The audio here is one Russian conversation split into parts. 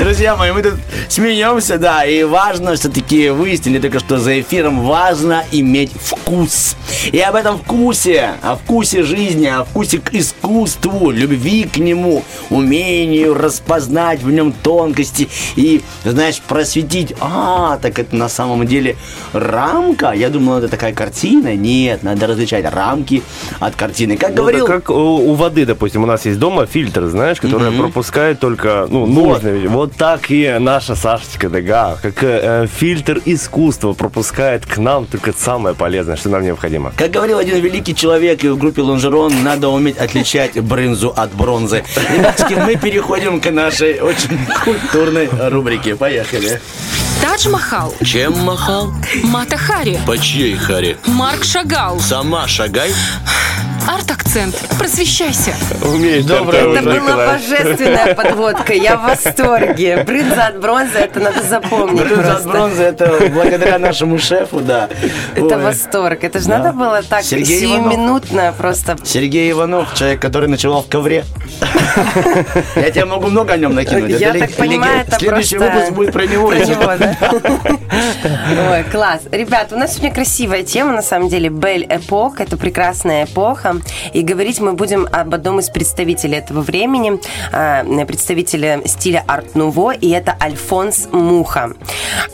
Друзья мои, мы тут смеемся, да, и важно все-таки выяснили только что за эфиром, важно иметь вкус. И об этом вкусе, о вкусе жизни, о вкусе к искусству, любви к нему, умению распознать в нем тонкости и, знаешь, просветить. А, так это на самом деле рамка. Я думал, это такая картина. Нет, надо различать рамки от картины. Как Ну, говорил... как у, у воды, допустим, у нас есть дома фильтр, знаешь, который пропускает только ну, нужные вещи. Вот так и наша Сашечка Дега, как э, фильтр искусства, пропускает к нам только самое полезное, что нам необходимо. Как говорил один великий человек в группе Лонжерон, надо уметь отличать брынзу от бронзы. Ребятки, мы переходим к нашей очень культурной рубрике. Поехали. Тадж Махал, Чем махал? Мата Хари, По чьей харе? Марк Шагал, Сама шагай. Арт-акцент. Просвещайся. Умеешь, Доброе Это была Николай. божественная подводка. Я в восторге. Брынза от бронзы, это надо запомнить Брынза от просто. бронзы, это благодаря нашему шефу, да. Это Ой. восторг. Это же Да. надо было так Сергей сиюминутно просто. Сергей Иванов, человек, который ночевал в ковре. Я тебе могу много о нем накинуть. Я Это так лег- понимаю, это Следующий просто выпуск будет про него. про него, да? Ой, класс. Ребят, у нас сегодня красивая тема, на самом деле. Бель Эпок. Это прекрасная эпоха. И говорить мы будем об одном из представителей этого времени, а, представителя стиля арт-нуво, и это Альфонс Муха.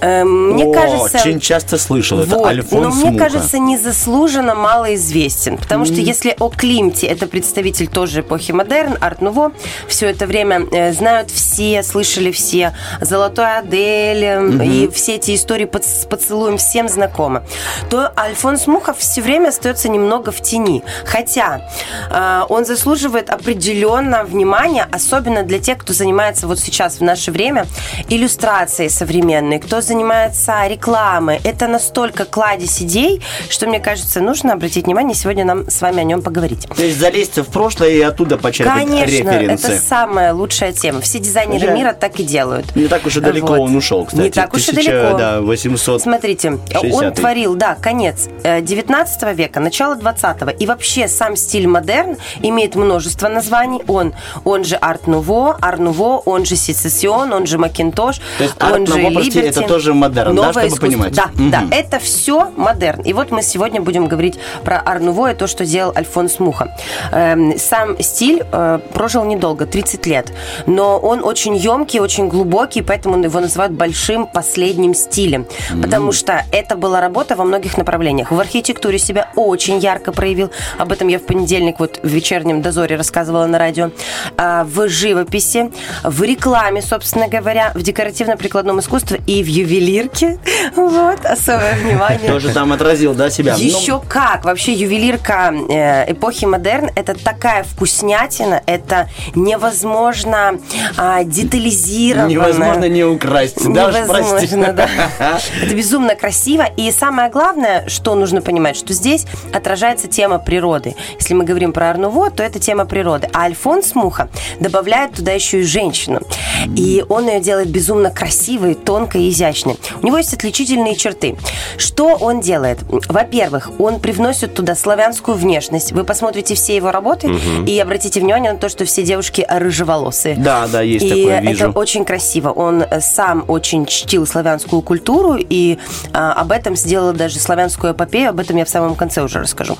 Э, Мне О, кажется... Очень часто слышал это. Вот. Альфонс Но мне Муха. кажется, незаслуженно малоизвестен. Потому что если о Климте, это представитель тоже эпохи модерн, арт-нуво, все это время э, знают все, слышали все. Золотой Адель э, и все эти истории под- с поцелуем всем знакомы. То Альфонс Мухов все время остается немного в тени. Хотя э, он заслуживает определенно внимания, особенно для тех, кто занимается вот сейчас в наше время иллюстрацией современной, кто занимается рекламой. Это настолько кладезь идей, что, мне кажется, нужно обратить внимание, сегодня нам с вами о нем поговорить. То есть залезть в прошлое и оттуда почерпать Конечно, референсы. это самая лучшая тема. Все дизайнеры Да. мира так и делают. Не так уж и далеко Вот. он ушел, кстати. Не так уж и 1000, далеко. Да, 800. Смотрите, он 60-й. творил, да, конец э, 19 века, начало 20 И вообще сам стиль модерн имеет множество названий. Он, он же арт-нуво, ар-нуво, он же сецессион, он же макинтош, То есть он же арт-нуво, либерти. это тоже модерн, да, Новое чтобы искусство. понимать? Да, Мгм. да, это все модерн. И вот мы сегодня будем говорить про ар-нуво и то, что делал Альфонс Муха. Эм, Сам стиль э, прожил недолго, 30 лет, но он очень емкий, очень глубокий, поэтому его называют большим последним стилем, потому что это была работа во многих направлениях. В архитектуре себя очень ярко проявил, об этом я в понедельник вот в вечернем дозоре рассказывала на радио, А, в живописи, в рекламе, собственно говоря, в декоративно-прикладном искусстве и в ювелирке. Вот, особое внимание. Тоже там отразил, да, себя? Ну, Еще как! Вообще ювелирка э, эпохи модерн это такая вкуснятина, это невозможно а, детализировано. Невозможно не украсть. Невозможно, да. Это безумно красиво. И самое главное, что нужно понимать, что здесь отражается тема природы. Если мы говорим про Арнуво, то это тема природы. А Альфонс Муха добавляет туда еще и женщину. И он ее делает безумно красивой, тонкой и изящной. У него есть отличительные черты. Что он делает? Во-первых, он привносит туда славянскую внешность. Вы посмотрите все его работы и обратите внимание на то, что все девушки рыжеволосые. Да, да, есть и такое, вижу. это очень красиво. Он сам очень чтил славянскую культуру, и а, об этом сделал даже славянскую эпопею. Об этом я в самом конце уже расскажу.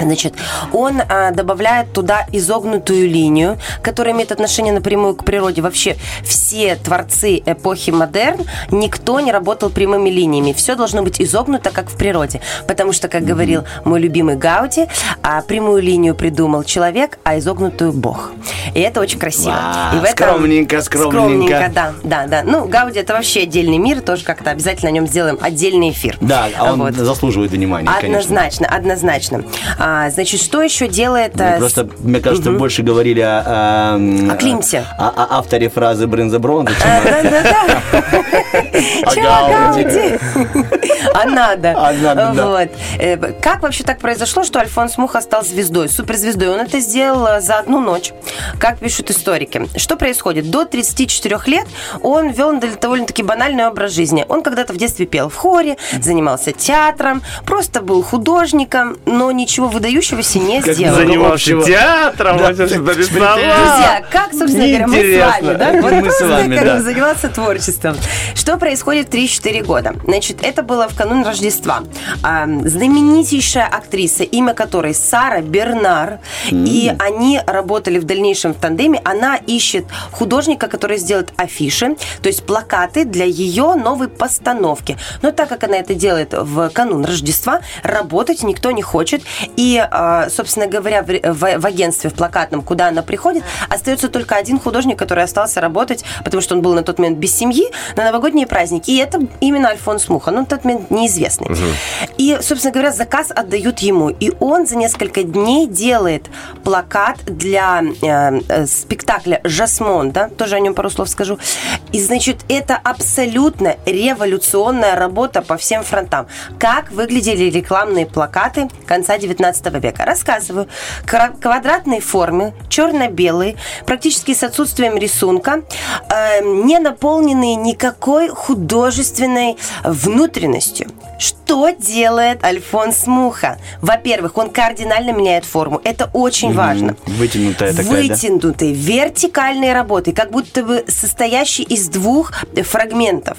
Значит, он а, добавляет туда изогнутую линию, которая имеет отношение напрямую к природе. Вообще все творцы эпохи модерн, никто не работал прямыми линиями. Все должно быть изогнуто, как в природе. Потому что, как говорил мой любимый Гауди, а, прямую линию придумал человек, а изогнутую Бог. И это очень красиво. Вау, И в этом- скромненько, скромненько. да, да, да. Ну, Гауди это вообще отдельный мир, тоже как-то обязательно о нем сделаем отдельный эфир. Да, а он Вот. заслуживает внимания, конечно. Однозначно, однозначно. А, значит, что еще делает... Мы а, просто, мне кажется, больше говорили о, о, О Климте. о- о авторе фразы Брынза Бронза, чем А, Да-да-да. А надо. А надо. Вот. Э, Как вообще так произошло, что Альфонс Муха стал звездой, суперзвездой? Он это сделал э, за одну ночь, как пишут историки. Что происходит? До 34 лет он вел довольно-таки банальный образ жизни. Он когда-то в детстве пел в хоре, занимался театром, просто был художником, но ничего выдающегося не Как сделала. Занимался общего. театром, Да. Друзья, как, собственно говоря, мы с вами, да? Вот Мы с просто вами, как да. заниматься творчеством. Что происходит в 3-4 года? Значит, это было в канун Рождества. А, знаменитейшая актриса, имя которой Сара Бернар, и они работали в дальнейшем в тандеме. Она ищет художника, который сделает афиши, то есть плакаты для ее новой постановки. Но так как она это делает в канун Рождества, работать никто не хочет. И, а, собственно говоря, в, агентстве в плакатном, куда она приходит, остается только один художник, который остался работать, потому что он был на тот момент без семьи, на новогодние праздники. И это именно Альфонс Муха. Ну, на тот момент неизвестный. И, собственно говоря, заказ отдают ему. И он за несколько дней делает плакат для э, э, спектакля «Жасмонда». Тоже о нем пару слов скажу. И, значит, это абсолютно революционная работа по всем фронтам. Как выглядели рекламные плакаты конца 19 века? Рассказываю. Квадратной формы, черно-белые, практически с отсутствием рисунка, э, не наполненные никакой художественной внутренностью. Что делает Альфонс Муха? Во-первых, он кардинально меняет форму. Это очень важно. Вытянутая такая, да? Вытянутые, вертикальные работы, как будто бы состоящие из двух фрагментов.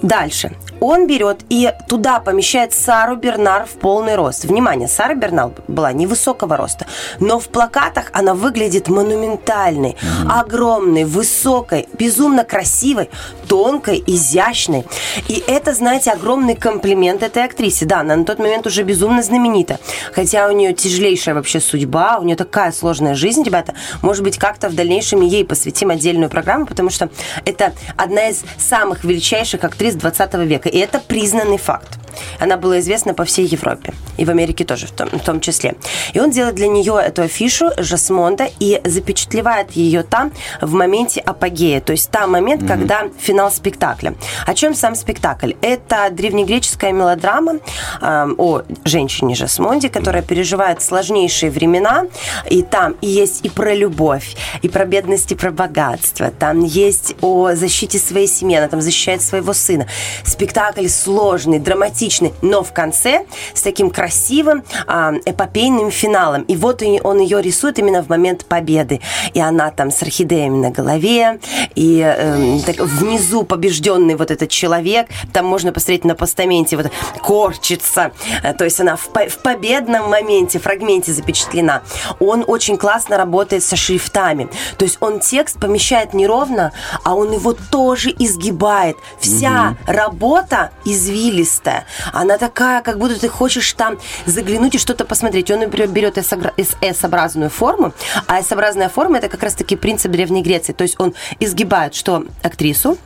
Дальше. Он берет и туда помещает Сару Бернар в полный рост. Внимание, Сара Бернар была невысокого роста, но в плакатах она выглядит монументальной, огромной, высокой, безумно красивой, тонкой, изящной. И это, знаете, огромный комплимент этой актрисе. Да, она на тот момент уже безумно знаменита. Хотя у нее тяжелейшая вообще судьба, у нее такая сложная жизнь, ребята. Может быть, как-то в дальнейшем ей посвятим отдельную программу, потому что это одна из самых величайших актрис 20 века. Это признанный факт. Она была известна по всей Европе. И в Америке тоже в том, в том числе. И он делает для нее эту афишу Жасмонда и запечатлевает ее там в моменте апогея. То есть там момент, когда финал спектакля. О чем сам спектакль? Это древнегреческая мелодрама э, о женщине Жасмонде, которая переживает сложнейшие времена. И там и есть и про любовь, и про бедность, и про богатство. Там есть о защите своей семьи. Она там защищает своего сына. Спектакль сложный, драматичный, но в конце с таким красивым а, эпопейным финалом. И вот он ее рисует именно в момент победы. И она там с орхидеями на голове, и эм, так внизу побежденный вот этот человек. Там можно посмотреть на постаменте, вот корчится. Э, То есть она в, по- в победном моменте, фрагменте запечатлена. Он очень классно работает со шрифтами. То есть он текст помещает не ровно, а он его тоже изгибает. Вся работа извилистая. Она такая, как будто ты хочешь там заглянуть и что-то посмотреть. Он, например, берет S-образную форму, а S-образная форма это как раз-таки принцип Древней Греции. То есть он изгибает что актрису,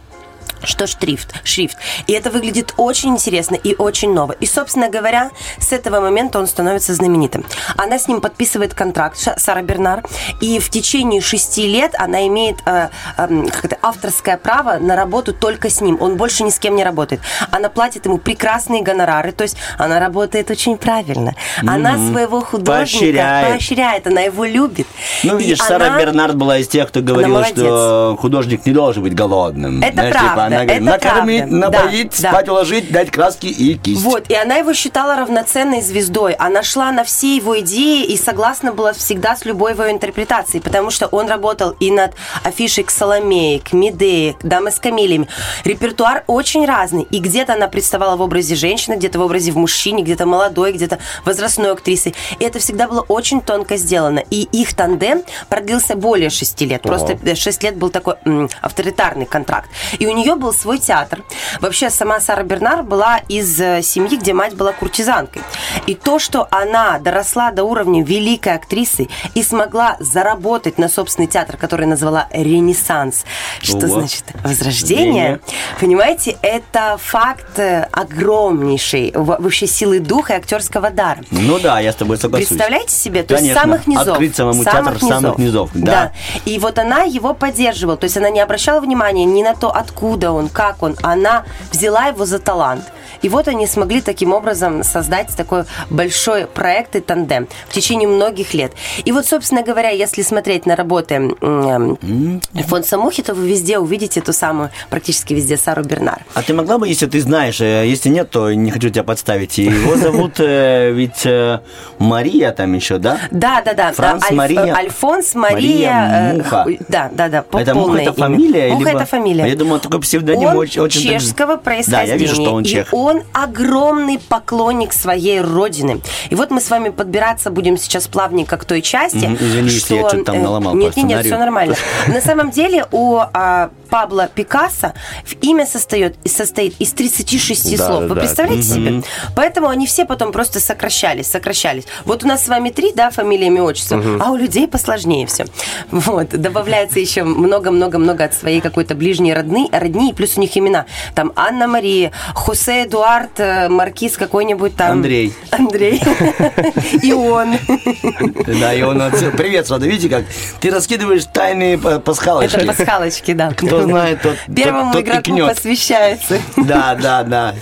что шрифт, шрифт. И это выглядит очень интересно и очень ново. И, собственно говоря, с этого момента он становится знаменитым. Она с ним подписывает контракт, Сара Бернар, и в течение шести лет она имеет э, как это, авторское право на работу только с ним. Он больше ни с кем не работает. Она платит ему прекрасные гонорары, то есть она работает очень правильно. Она своего художника Поощряет. поощряет, она его любит. Ну, И видишь, Сара она- Бернард была из тех, кто говорил, молодец. что художник не должен быть голодным. Это Знаешь, правда, типа, она говорит, это накормить, правда. напоить, Да, спать да. уложить, дать краски и кисть. Вот, и она его считала равноценной звездой. Она шла на все его идеи и согласна была всегда с любой его интерпретацией, потому что он работал и над афишей к Соломее, к Медее, к Дамы с камелиями. Репертуар очень разный. И где-то она представала в образе женщины, где-то в образе в мужчине, где-то молодой, где-то возрастной актрисы. И это всегда было очень тонко сделано. И их тандем продлился более шести лет. Просто э, шесть лет был такой м, авторитарный контракт. И у нее был свой театр. Вообще, сама Сара Бернар была из э, семьи, где мать была куртизанкой. И то, что она доросла до уровня великой актрисы и смогла заработать на собственный театр, который назвала «Ренессанс», что Ого. значит «возрождение», понимаете, это факт э, огромнейшей во- вообще силы духа и актерского дара. Ну да, я с тобой соглашусь. Представляете себе? То есть Конечно. с самых низов. Открыть самому самых театр с самых низов, да. И вот она его поддерживала. То есть она не обращала внимания ни на то, откуда откуда он, как он. Она взяла его за талант. И вот они смогли таким образом создать такой большой проект и тандем в течение многих лет. И вот, собственно говоря, если смотреть на работы м, Альфонса Мухи, то вы везде увидите ту самую, практически везде, Сару Бернар. А ты могла бы, если ты знаешь, э, если нет, то не хочу тебя подставить. Его зовут э, ведь э, Мария там еще, да? Да, да, да. Франц да, Альф- Мария- Альфонс Мария. Мария э, Муха. Да, да, да. это Муха это фамилия? Муха либо- это фамилия. Я думаю, такой псевдоним он очень, чешского Да, происхождения. я вижу, что он чех. Он огромный поклонник своей родины. И вот мы с вами подбираться будем сейчас плавненько к той части. Мгм, извини, если я что, что-то там э, наломал Нет, нет, нет, все нормально. На самом деле у а, Пабло Пикассо имя состоит, состоит из 36 Да, слов. да, Вы да. представляете себе? Поэтому они все потом просто сокращались, сокращались. Вот у нас с вами три, да, фамилия, имя, отчество, а у людей посложнее все. Вот. Добавляется еще много-много-много от своей какой-то ближней родны, родни, и плюс у них имена. Там Анна Мария, Хосе Эдуард, э, Маркиз какой-нибудь там. Андрей. Андрей. И он. Да, и он. Привет, Рада, видите, как ты раскидываешь тайные па- пасхалочки. Это пасхалочки, да. Кто знает, тот, Первому тот, игроку икнет. посвящается. Да, да, да.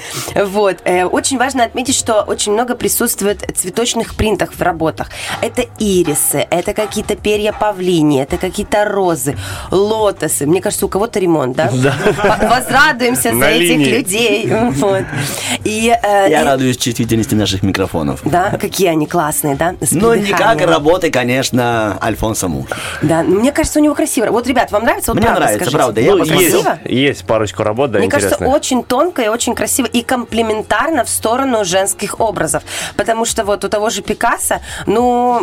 Вот. Э, Очень важно отметить, что очень много присутствует цветочных принтов в работах. Это ирисы, это какие-то перья павлини, это какие-то розы, лотосы. Мне кажется, у кого-то ремонт, да? По- Возрадуемся за этих людей. Вот. И, э, Я и- радуюсь чувствительности наших микрофонов. Да, какие они классные, да? Ну, не как работы, конечно, Альфонса Муха. Да, ну, мне кажется, у него красиво. Вот, ребят, вам нравится? Вот Мне правда нравится, скажите. правда. Я Ну, есть, Красиво? есть парочку работ, да, Мне кажется, интересных. очень тонко и очень красиво и комплементарно в сторону женских образов. Потому что вот у того же Пикассо, ну,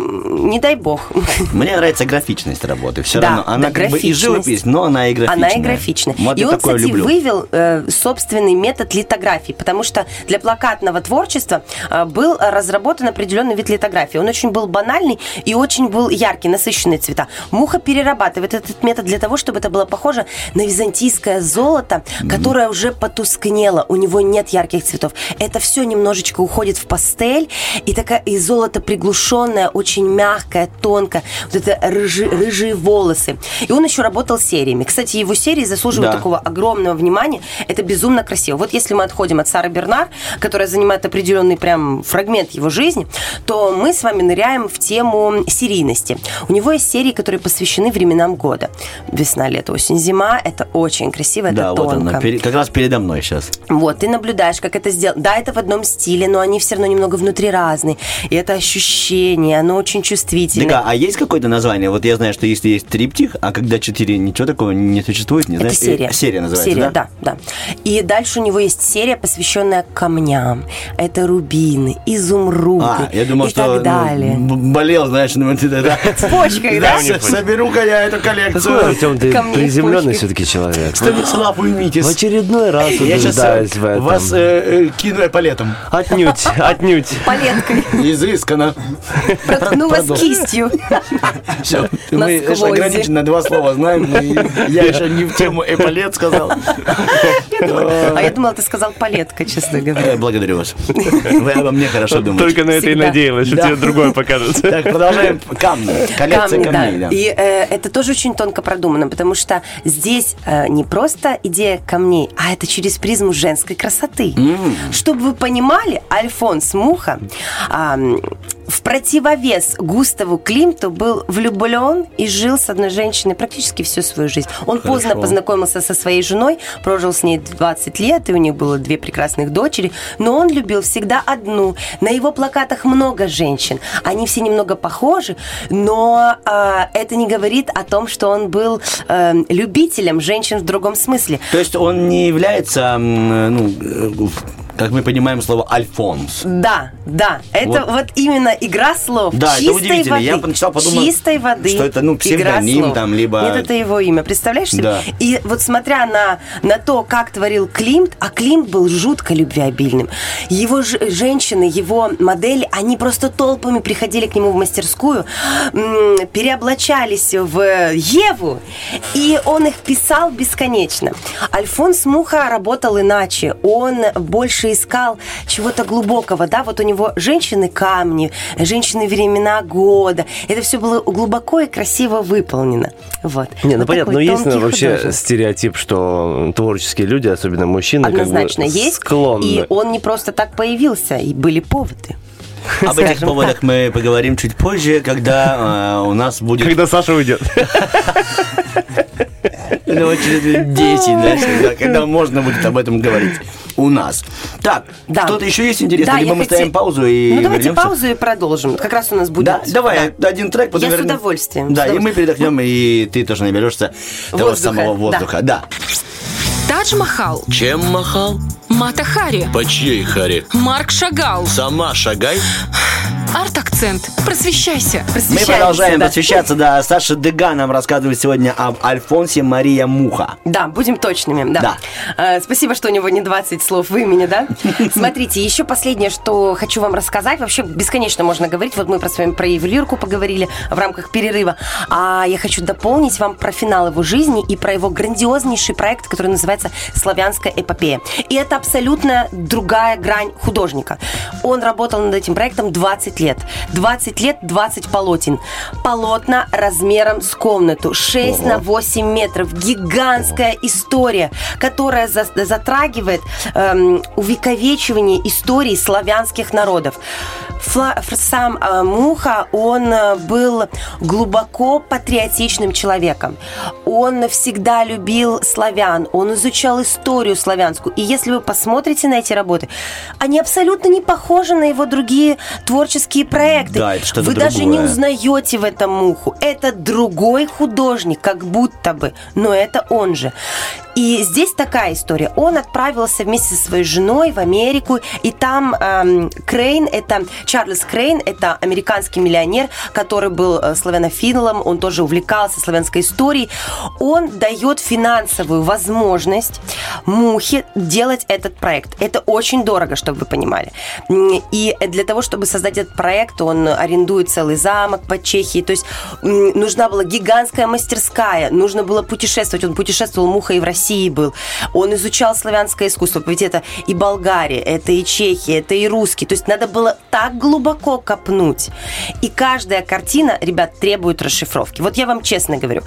не дай бог. Мне нравится графичность работы. Все Да, равно. Она да, как бы и живопись, но она и графичная. Она и графичная. Вот и он, такое кстати, люблю. вывел э, собственный метод литографии, потому что для плакатного творчества э, был разработан определенный вид литографии. Он очень был банальный и очень был яркий, насыщенные цвета. Муха перерабатывает этот метод для того, чтобы это было похоже на византийское золото, которое уже потускнело. У него нет ярких цветов. Это все немножечко уходит в пастель, и такая и золото приглушенное, очень мягкое, тонкое. Вот это рыжи- рыжие волосы. И он еще работал сериями. Кстати, его серии заслуживают Да. такого огромного внимания. Это безумно красиво. Вот если мы отходим от Сары Бернар, которая занимает определенный прям фрагмент его жизни, то мы с вами ныряем в тему серийности. У него есть серии, которые посвящены временам года. Весна, лето, осень, зима. Это очень красиво, это Да, вот тонко. она, пере- как раз передо мной сейчас. Вот, ты наблюдаешь, как это сделано. Да, это в одном стиле, но они все равно немного внутри разные. И это ощущение, оно очень чувствительное. Дага, а есть какое-то название? Вот я знаю, что если есть триптих, а когда четыре, ничего такого не существует, не Это знаешь? серия. Э, Серия называется, Серия, да? да, да. И дальше у него есть серия, посвященная камням. Это рубины, изумруды А, я думал, и что так ну, далее. б- болел, знаешь, ну, да. В почках, да? с- Соберу-ка я эту коллекцию. Артем, ты приземленный все-таки человек. Станислав, уймитесь. В очередной раз Я сейчас убеждаюсь в этом. вас э, э, кину эполетом. Отнюдь, отнюдь. Палеткой Изысканно. проткнулась Продолжи. кистью. Все, мы ограничены на два слова знаем. Я еще не в тему эполет сказал. А я думала, ты сказал палетка, честно говоря. Благодарю вас. Вы обо мне хорошо думаете. Только на это и надеялась, что тебе другое покажет. Так, продолжаем. Камни. Коллекция камней, да. И э, это тоже очень тонко продумано, потому что здесь э, не просто идея камней, а это через призму женской красоты. Чтобы вы понимали, Альфонс Муха в противовес Густаву Климту был влюблен и жил с одной женщиной практически всю свою жизнь. Он поздно познакомился со своей женой, прожил с ней 20 лет, и у них было две прекрасных дочери, но он любил всегда одну. На его плакатах много женщин. Они все немного похожи, но а, это не говорит о том, что он был э, любителем женщин в другом смысле. То есть он не является, м, ну, э, как мы понимаем слово Альфонс. Да, да, это Вот. вот, именно игра слов. Да, это чистой удивительно. Воды, Я поначалу подумал, чистой воды. что это, ну, псевдоним там, либо- Нет, это его имя. Представляешь себе? Да. И вот смотря на, на то, как творил Климт, а Климт был жутко любвеобильным. Его ж- женщины, его модели, они просто толпами приходили к нему в мастерскую, м, переоблачались в Еву, и он их писал бесконечно. Альфонс Муха работал иначе. Он больше больше искал чего-то глубокого, да, вот у него женщины камни, женщины времена года. Это все было глубоко и красиво выполнено. Вот. Не, ну Вот понятно, но есть ну, вообще стереотип, что творческие люди, особенно мужчины, Однозначно как бы есть. склонны. И он не просто так появился, и были поводы. Об этих поводах мы поговорим чуть позже, когда э, у нас будет Когда Саша уйдет. ну, через лет 10, знаешь, когда, можно будет об этом говорить у нас. Так, Да. что-то еще есть интересное? Да, Либо мы хотел- ставим паузу и Ну, давайте вернемся? паузу и продолжим. Как раз у нас будет... Да, давай, один трек, потом Я с вернем. удовольствием, Да, с и мы передохнем, и ты тоже наберешься того Воздуха, самого воздуха. Да. Тадж Махал. Чем махал? Мата Хари. По чьей Хари? Марк Шагал. Сама шагай. Арт-акцент. Просвещайся. Мы продолжаем да. посвящаться, да. Саша Дега нам рассказывает сегодня об Альфонсе Мария Муха. Да, будем точными, да. Да. Э, спасибо, что у него не 20 слов в имени, да? Смотрите, еще последнее, что хочу вам рассказать. Вообще бесконечно можно говорить. Вот мы про с вами про ювелирку поговорили в рамках перерыва. А я хочу дополнить вам про финал его жизни и про его грандиознейший проект, который называется «Славянская эпопея». И это абсолютно другая грань художника. Он работал над этим проектом 20 лет. 20 лет, 20 полотен. Полотна размером с комнату. 6 на 8 метров. Гигантская история, которая за- затрагивает эм, увековечивание истории славянских народов. Фла- сам э, Муха, он э, был глубоко патриотичным человеком. Он всегда любил славян, он изучал историю славянскую. И если вы посмотрите на эти работы, они абсолютно не похожи на его другие творческие проекты. Да, это что-то Вы даже не другое. узнаете в этом Муху. Это другой художник, как будто бы, но это он же. И здесь такая история. Он отправился вместе со своей женой в Америку, и там эм, Крейн, это Чарльз Крейн, это американский миллионер, который был э, славянофилом, он тоже увлекался славянской историей. Он дает финансовую возможность Мухе делать этот проект. Это очень дорого, чтобы вы понимали. И для того, чтобы создать этот проект, он арендует целый замок по Чехии. То есть нужна была гигантская мастерская, нужно было путешествовать. Он путешествовал, Муха и в России был. Он изучал славянское искусство. Ведь это и Болгария, это и Чехия, это и русский. То есть надо было так глубоко копнуть. И каждая картина, ребят, требует расшифровки. Вот я вам честно говорю,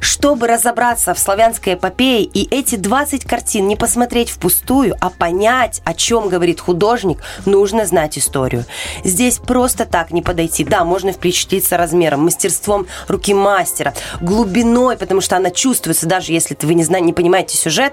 чтобы разобраться в славянской эпопее и эти 20 картин не посмотреть впустую, а понять, о чем говорит художник, нужно знать историю. Здесь просто так не подойти. Да, можно впечатлиться размером, мастерством руки мастера, глубиной, потому что она чувствуется, даже если вы не, знаете, не понимаете сюжет,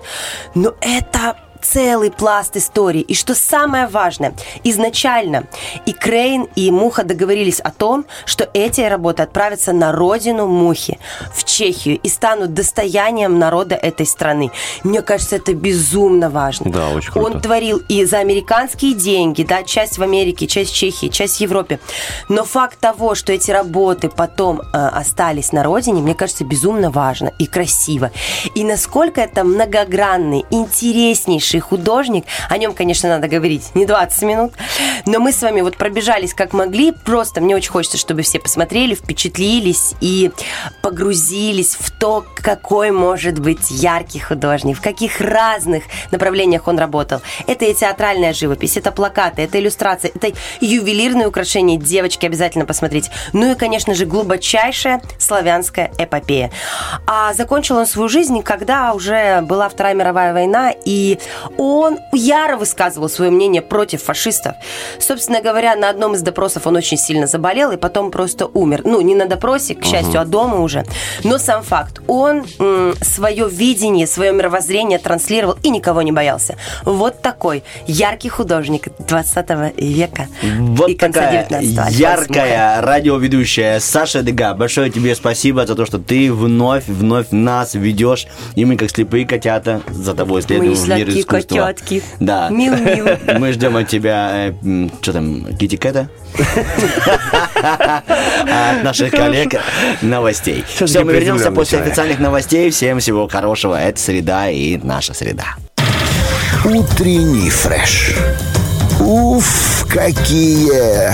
но это целый пласт истории. И что самое важное, изначально и Крейн, и Муха договорились о том, что эти работы отправятся на родину Мухи, в Чехию, и станут достоянием народа этой страны. Мне кажется, это безумно важно. Да, очень круто. Он творил и за американские деньги, да, часть в Америке, часть в Чехии, часть в Европе. Но факт того, что эти работы потом э, остались на родине, мне кажется, безумно важно и красиво. И насколько это многогранный, интереснейший художник, о нем, конечно, надо говорить не 20 минут, но мы с вами вот пробежались как могли, просто мне очень хочется, чтобы все посмотрели, впечатлились и погрузились в то, какой может быть яркий художник, в каких разных направлениях он работал. Это и театральная живопись, это плакаты, это иллюстрации, это ювелирные украшения, девочки, обязательно посмотрите. Ну и, конечно же, глубочайшая славянская эпопея. А закончил он свою жизнь, когда уже была Вторая мировая война, и он яро высказывал свое мнение против фашистов. Собственно говоря, на одном из допросов он очень сильно заболел и потом просто умер. Ну, не на допросе, к счастью, а дома уже. Но сам факт, он свое видение, свое мировоззрение транслировал и никого не боялся. Вот такой яркий художник 20 века Вот и конца такая 19 Альфонс яркая радиоведущая Саша Дега. Большое тебе спасибо за то, что ты вновь, вновь нас ведешь. И мы, как слепые котята, за тобой следуем в мир искусства. котятки. Да. Мил-мил. Мы ждем от тебя, что там, Кити Кэта? От наших коллег новостей. Все, мы вернемся после человек. официальных новостей. Всем всего хорошего. Это среда и наша среда. Утренний фреш. Уф, какие